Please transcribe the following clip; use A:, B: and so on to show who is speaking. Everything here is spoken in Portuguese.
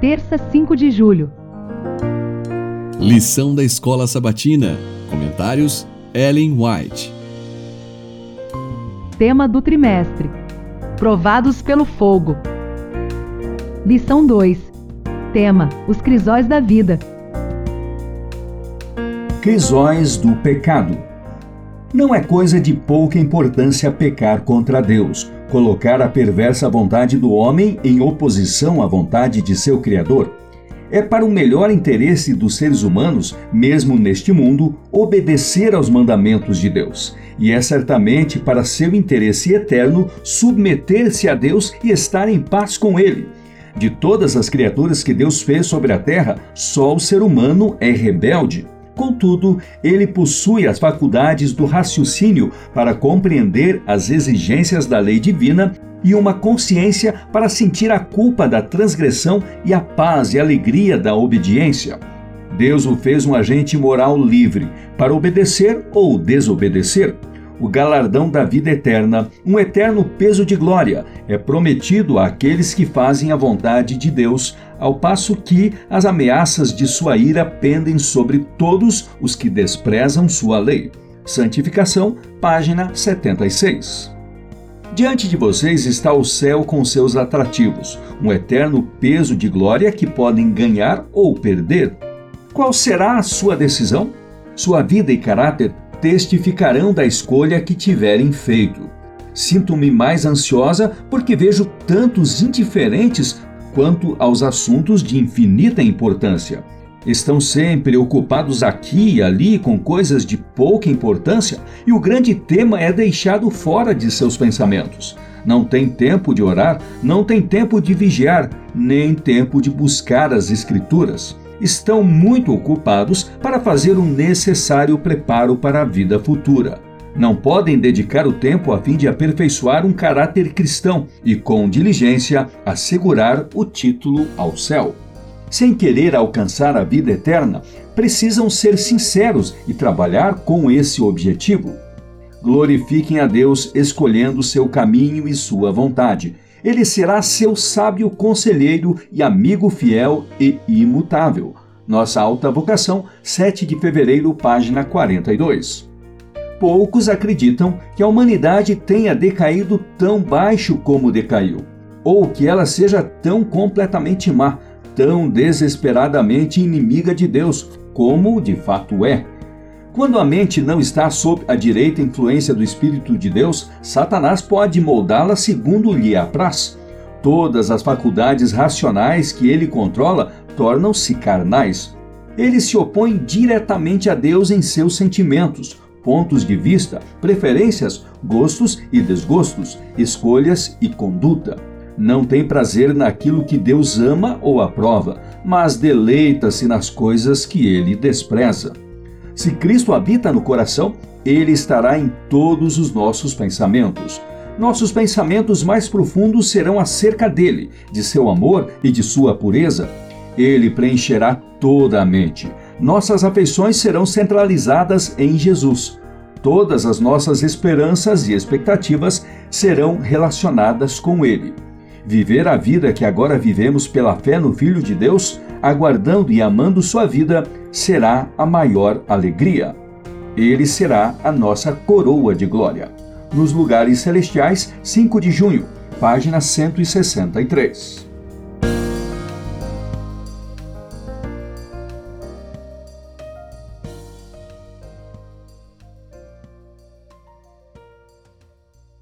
A: terça 5 de julho.
B: Lição da Escola Sabatina. Comentários: Ellen White.
A: Tema do trimestre: Provados pelo fogo. Lição 2. Tema: Os crisóis da vida.
C: Crisóis do pecado. Não é coisa de pouca importância pecar contra Deus, colocar a perversa vontade do homem em oposição à vontade de seu Criador. É para o melhor interesse dos seres humanos, mesmo neste mundo, obedecer aos mandamentos de Deus. E é certamente para seu interesse eterno submeter-se a Deus e estar em paz com Ele. De todas as criaturas que Deus fez sobre a terra, só o ser humano é rebelde. Contudo, ele possui as faculdades do raciocínio para compreender as exigências da lei divina e uma consciência para sentir a culpa da transgressão e a paz e alegria da obediência. Deus o fez um agente moral livre para obedecer ou desobedecer. O galardão da vida eterna, um eterno peso de glória, é prometido àqueles que fazem a vontade de Deus, ao passo que as ameaças de sua ira pendem sobre todos os que desprezam sua lei. Santificação, página 76. Diante de vocês está o céu com seus atrativos, um eterno peso de glória que podem ganhar ou perder. Qual será a sua decisão? Sua vida e caráter testificarão da escolha que tiverem feito. Sinto-me mais ansiosa porque vejo tantos indiferentes quanto aos assuntos de infinita importância. Estão sempre ocupados aqui e ali com coisas de pouca importância e o grande tema é deixado fora de seus pensamentos. Não tem tempo de orar, não tem tempo de vigiar, nem tempo de buscar as Escrituras. Estão muito ocupados para fazer o necessário preparo para a vida futura não podem dedicar o tempo a fim de aperfeiçoar um caráter cristão e, com diligência, assegurar o título ao céu. Sem querer alcançar a vida eterna, precisam ser sinceros e trabalhar com esse objetivo. Glorifiquem a Deus escolhendo seu caminho e sua vontade. Ele será seu sábio conselheiro e amigo fiel e imutável. Nossa alta vocação, 7 de fevereiro, página 42 poucos acreditam que a humanidade tenha decaído tão baixo como decaiu, ou que ela seja tão completamente má, tão desesperadamente inimiga de Deus, como de fato é. Quando a mente não está sob a direita influência do Espírito de Deus, Satanás pode moldá-la segundo lhe apraz. Todas as faculdades racionais que ele controla tornam-se carnais. Ele se opõe diretamente a Deus em seus sentimentos, pontos de vista, preferências, gostos e desgostos, escolhas e conduta. Não tem prazer naquilo que Deus ama ou aprova, mas deleita-se nas coisas que ele despreza. Se Cristo habita no coração, ele estará em todos os nossos pensamentos. Nossos pensamentos mais profundos serão acerca dele, de seu amor e de sua pureza. Ele preencherá toda a mente nossas afeições serão centralizadas em Jesus. Todas as nossas esperanças e expectativas serão relacionadas com Ele. Viver a vida que agora vivemos pela fé no Filho de Deus, aguardando e amando sua vida, será a maior alegria. Ele será a nossa coroa de glória. Nos Lugares Celestiais, 5 de junho, página 163.